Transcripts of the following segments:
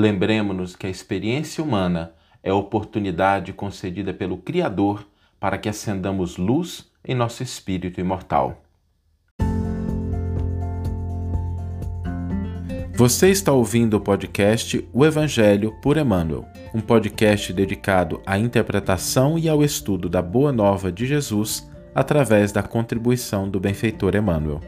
lembremos-nos que a experiência humana é a oportunidade concedida pelo Criador para que acendamos luz em nosso espírito imortal. Você está ouvindo o podcast O Evangelho por Emmanuel, um podcast dedicado à interpretação e ao estudo da Boa Nova de Jesus através da contribuição do benfeitor Emmanuel.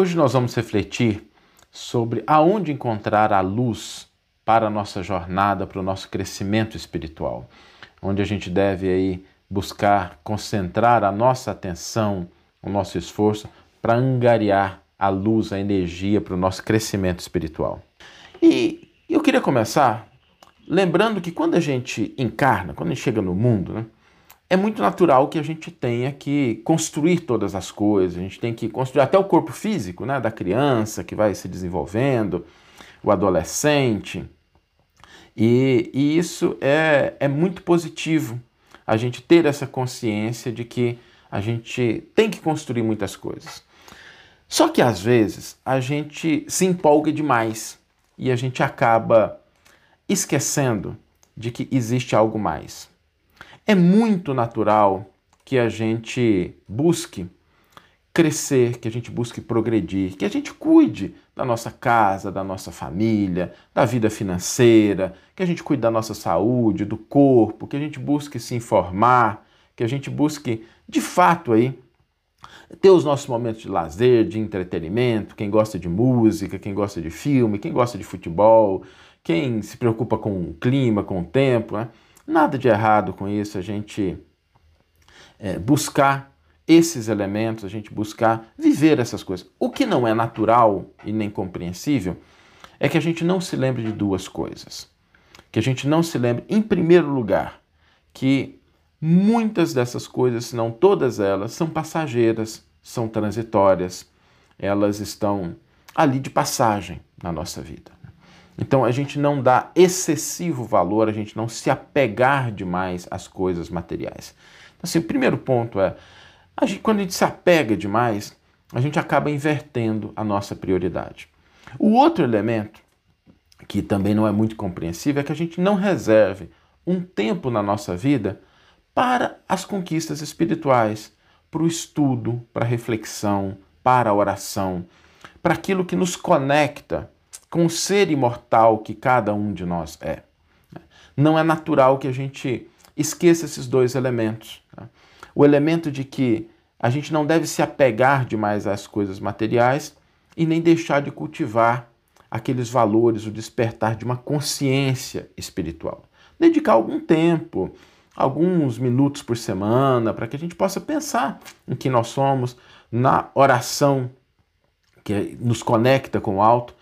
Hoje nós vamos refletir sobre aonde encontrar a luz para a nossa jornada, para o nosso crescimento espiritual, onde a gente deve aí buscar concentrar a nossa atenção, o nosso esforço para angariar a luz, a energia para o nosso crescimento espiritual. E eu queria começar lembrando que quando a gente encarna, quando a gente chega no mundo, né, é muito natural que a gente tenha que construir todas as coisas, a gente tem que construir até o corpo físico né, da criança que vai se desenvolvendo, o adolescente. E, e isso é, é muito positivo, a gente ter essa consciência de que a gente tem que construir muitas coisas. Só que às vezes a gente se empolga demais e a gente acaba esquecendo de que existe algo mais. É muito natural que a gente busque crescer, que a gente busque progredir, que a gente cuide da nossa casa, da nossa família, da vida financeira, que a gente cuide da nossa saúde, do corpo, que a gente busque se informar, que a gente busque de fato aí ter os nossos momentos de lazer, de entretenimento, quem gosta de música, quem gosta de filme, quem gosta de futebol, quem se preocupa com o clima, com o tempo, né? Nada de errado com isso, a gente é, buscar esses elementos, a gente buscar viver essas coisas. O que não é natural e nem compreensível é que a gente não se lembre de duas coisas. Que a gente não se lembre, em primeiro lugar, que muitas dessas coisas, se não todas elas, são passageiras, são transitórias, elas estão ali de passagem na nossa vida. Então a gente não dá excessivo valor, a gente não se apegar demais às coisas materiais. Então, assim, o primeiro ponto é, a gente, quando a gente se apega demais, a gente acaba invertendo a nossa prioridade. O outro elemento, que também não é muito compreensível, é que a gente não reserve um tempo na nossa vida para as conquistas espirituais, para o estudo, para a reflexão, para a oração, para aquilo que nos conecta com o ser imortal que cada um de nós é. Não é natural que a gente esqueça esses dois elementos. Tá? O elemento de que a gente não deve se apegar demais às coisas materiais e nem deixar de cultivar aqueles valores, o despertar de uma consciência espiritual. Dedicar algum tempo, alguns minutos por semana, para que a gente possa pensar em que nós somos, na oração que nos conecta com o alto,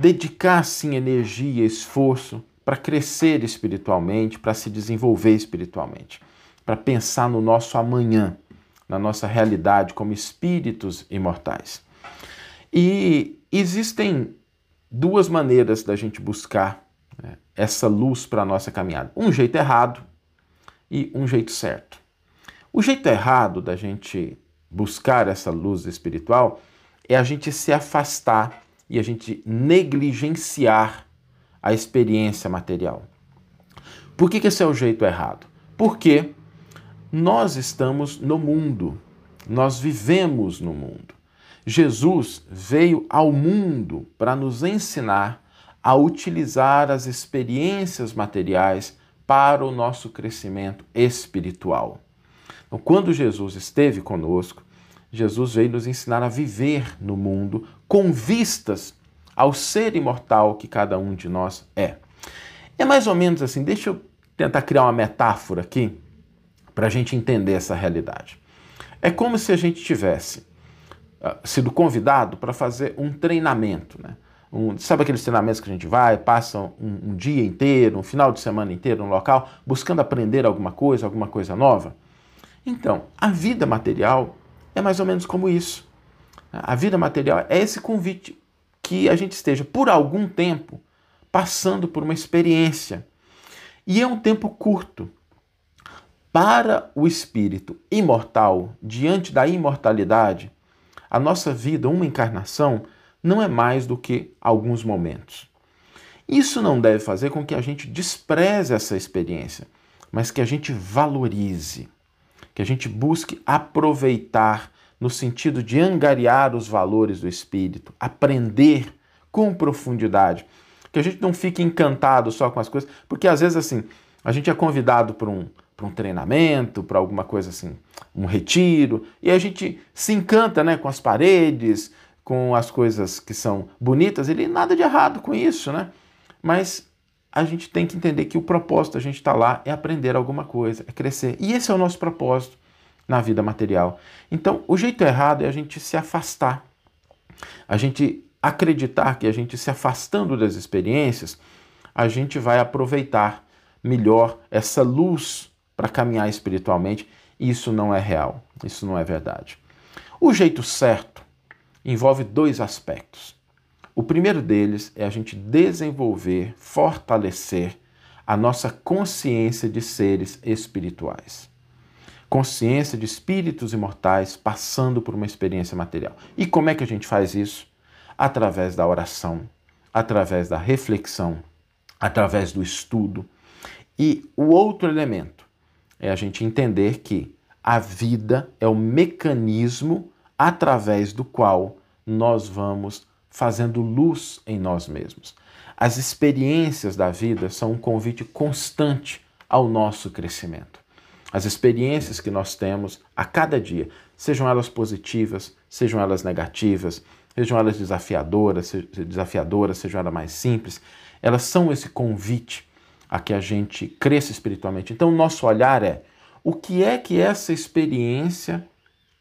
dedicar sim energia, esforço para crescer espiritualmente, para se desenvolver espiritualmente, para pensar no nosso amanhã, na nossa realidade como espíritos imortais. E existem duas maneiras da gente buscar né, essa luz para a nossa caminhada: um jeito errado e um jeito certo. O jeito errado da gente buscar essa luz espiritual é a gente se afastar e a gente negligenciar a experiência material. Por que, que esse é o jeito errado? Porque nós estamos no mundo, nós vivemos no mundo. Jesus veio ao mundo para nos ensinar a utilizar as experiências materiais para o nosso crescimento espiritual. Então, quando Jesus esteve conosco, Jesus veio nos ensinar a viver no mundo com vistas ao ser imortal que cada um de nós é. É mais ou menos assim, deixa eu tentar criar uma metáfora aqui para a gente entender essa realidade. É como se a gente tivesse uh, sido convidado para fazer um treinamento, né? Um, sabe aqueles treinamentos que a gente vai, passa um, um, dia inteiro, um final de semana inteiro, um local, buscando aprender alguma coisa, alguma coisa nova? Então, a vida material é mais ou menos como isso. A vida material é esse convite que a gente esteja por algum tempo passando por uma experiência. E é um tempo curto. Para o espírito imortal, diante da imortalidade, A nossa vida, uma encarnação, não é mais do que alguns momentos. Isso não deve fazer com que a gente despreze essa experiência, mas que a gente valorize, que a gente busque aproveitar no sentido de angariar os valores do espírito, aprender com profundidade, que a gente não fique encantado só com as coisas, porque às vezes assim, a gente é convidado para um, para um treinamento, para alguma coisa assim, um retiro, e a gente se encanta né, com as paredes, com as coisas que são bonitas, ele nada de errado com isso, né? Mas a gente tem que entender que o propósito a gente está lá é aprender alguma coisa, é crescer. E esse é o nosso propósito na vida material. Então, o jeito errado é a gente se afastar. A gente acreditar que a gente se afastando das experiências, a gente vai aproveitar melhor essa luz para caminhar espiritualmente. Isso não é real, isso não é verdade. O jeito certo envolve dois aspectos. O primeiro deles é a gente desenvolver, fortalecer a nossa consciência de seres espirituais. Consciência de espíritos imortais passando por uma experiência material. E como é que a gente faz isso? Através da oração, através da reflexão, através do estudo. E o outro elemento é a gente entender que a vida é o mecanismo através do qual nós vamos fazendo luz em nós mesmos. As experiências da vida são um convite constante ao nosso crescimento. As experiências que nós temos a cada dia, sejam elas positivas, sejam elas negativas, sejam elas desafiadoras, desafiadoras, sejam elas mais simples, elas são esse convite a que a gente cresça espiritualmente. Então, o nosso olhar é o que é que essa experiência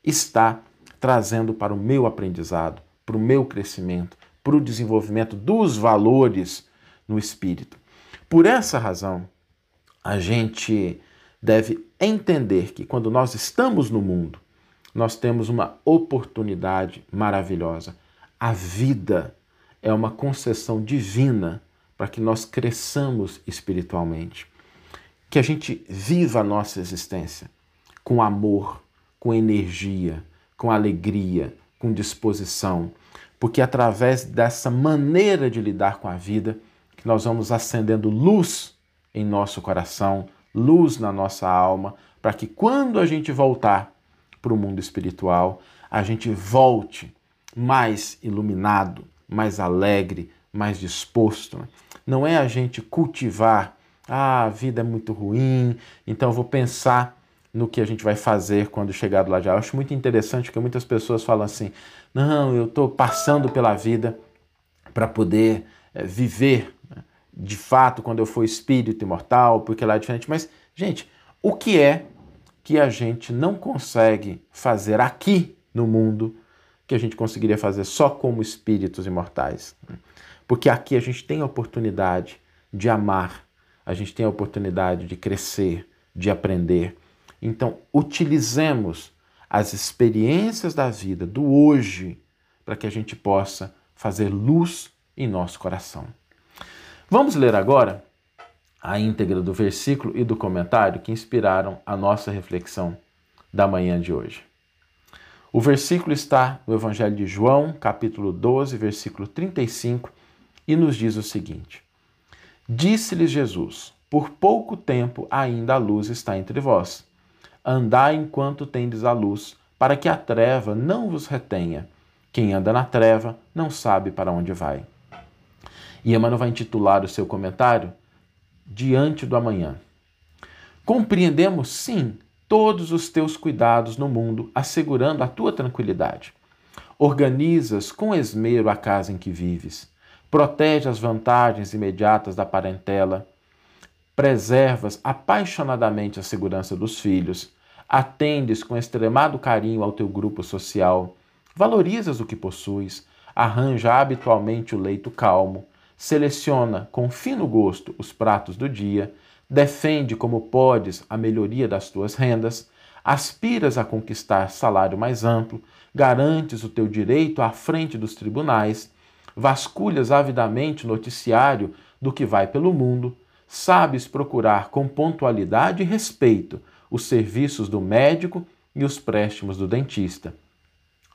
está trazendo para o meu aprendizado, para o meu crescimento, para o desenvolvimento dos valores no espírito. Por essa razão, a gente deve entender que quando nós estamos no mundo, nós temos uma oportunidade maravilhosa. A vida é uma concessão divina para que nós cresçamos espiritualmente. Que a gente viva a nossa existência com amor, com energia, com alegria, com disposição, porque através dessa maneira de lidar com a vida que nós vamos acendendo luz em nosso coração, luz na nossa alma, para que quando a gente voltar para o mundo espiritual, a gente volte mais iluminado, mais alegre, mais disposto. Não é a gente cultivar, ah, a vida é muito ruim, então eu vou pensar no que a gente vai fazer quando chegar do lado de lá. Eu acho muito interessante porque muitas pessoas falam assim: não, eu estou passando pela vida para poder é, viver né, de fato quando eu for espírito imortal, porque lá é diferente. Mas, gente, o que é que a gente não consegue fazer aqui no mundo que a gente conseguiria fazer só como espíritos imortais? Porque aqui a gente tem a oportunidade de amar, a gente tem a oportunidade de crescer, de aprender. Então, utilizemos as experiências da vida, do hoje, para que a gente possa fazer luz em nosso coração. Vamos ler agora a íntegra do versículo e do comentário que inspiraram a nossa reflexão da manhã de hoje. O versículo está no Evangelho de João, capítulo 12, versículo 35, e nos diz o seguinte: Disse-lhes Jesus: Por pouco tempo ainda a luz está entre vós. Andai enquanto tendes a luz, para que a treva não vos retenha. Quem anda na treva não sabe para onde vai. E Emmanuel vai intitular o seu comentário Diante do Amanhã. Compreendemos, sim, todos os teus cuidados no mundo, assegurando a tua tranquilidade. Organizas com esmero a casa em que vives. Protege as vantagens imediatas da parentela preservas apaixonadamente a segurança dos filhos, atendes com extremado carinho ao teu grupo social, valorizas o que possuis, arranja habitualmente o leito calmo, seleciona com fino gosto os pratos do dia, defende como podes a melhoria das tuas rendas, aspiras a conquistar salário mais amplo, garantes o teu direito à frente dos tribunais, vasculhas avidamente o noticiário do que vai pelo mundo, sabes procurar com pontualidade e respeito os serviços do médico e os préstimos do dentista.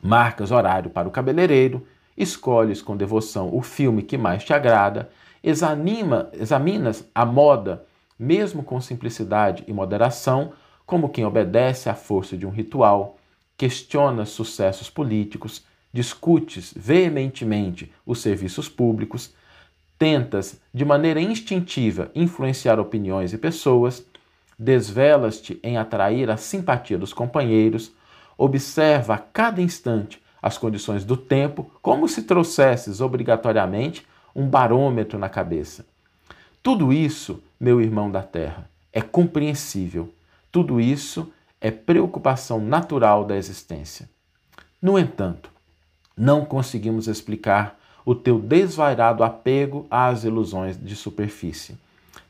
Marcas horário para o cabeleireiro, escolhes com devoção o filme que mais te agrada, examina, examinas a moda, mesmo com simplicidade e moderação, como quem obedece à força de um ritual, questionas sucessos políticos, discutes veementemente os serviços públicos, tentas de maneira instintiva influenciar opiniões e pessoas, desvelas-te em atrair a simpatia dos companheiros, observa a cada instante as condições do tempo, como se trouxesses obrigatoriamente um barômetro na cabeça. Tudo isso, meu irmão da terra, é compreensível. Tudo isso é preocupação natural da existência. No entanto, não conseguimos explicar o teu desvairado apego às ilusões de superfície.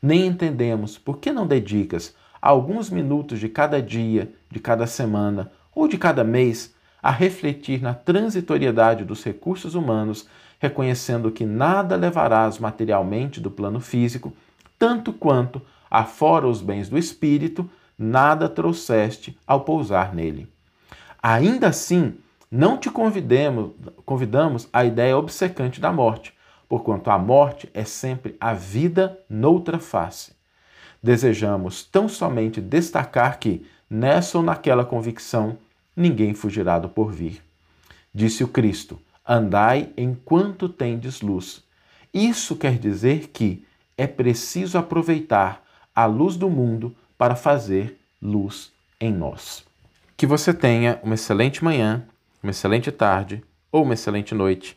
Nem entendemos por que não dedicas alguns minutos de cada dia, de cada semana ou de cada mês a refletir na transitoriedade dos recursos humanos, reconhecendo que nada levarás materialmente do plano físico, tanto quanto, afora os bens do espírito, nada trouxeste ao pousar nele. Ainda assim, não te convidemos, convidamos à ideia obcecante da morte, porquanto a morte é sempre a vida noutra face. Desejamos tão somente destacar que, nessa ou naquela convicção, ninguém fugirá do porvir. Disse o Cristo: Andai enquanto tendes luz. Isso quer dizer que é preciso aproveitar a luz do mundo para fazer luz em nós. Que você tenha uma excelente manhã uma excelente tarde ou uma excelente noite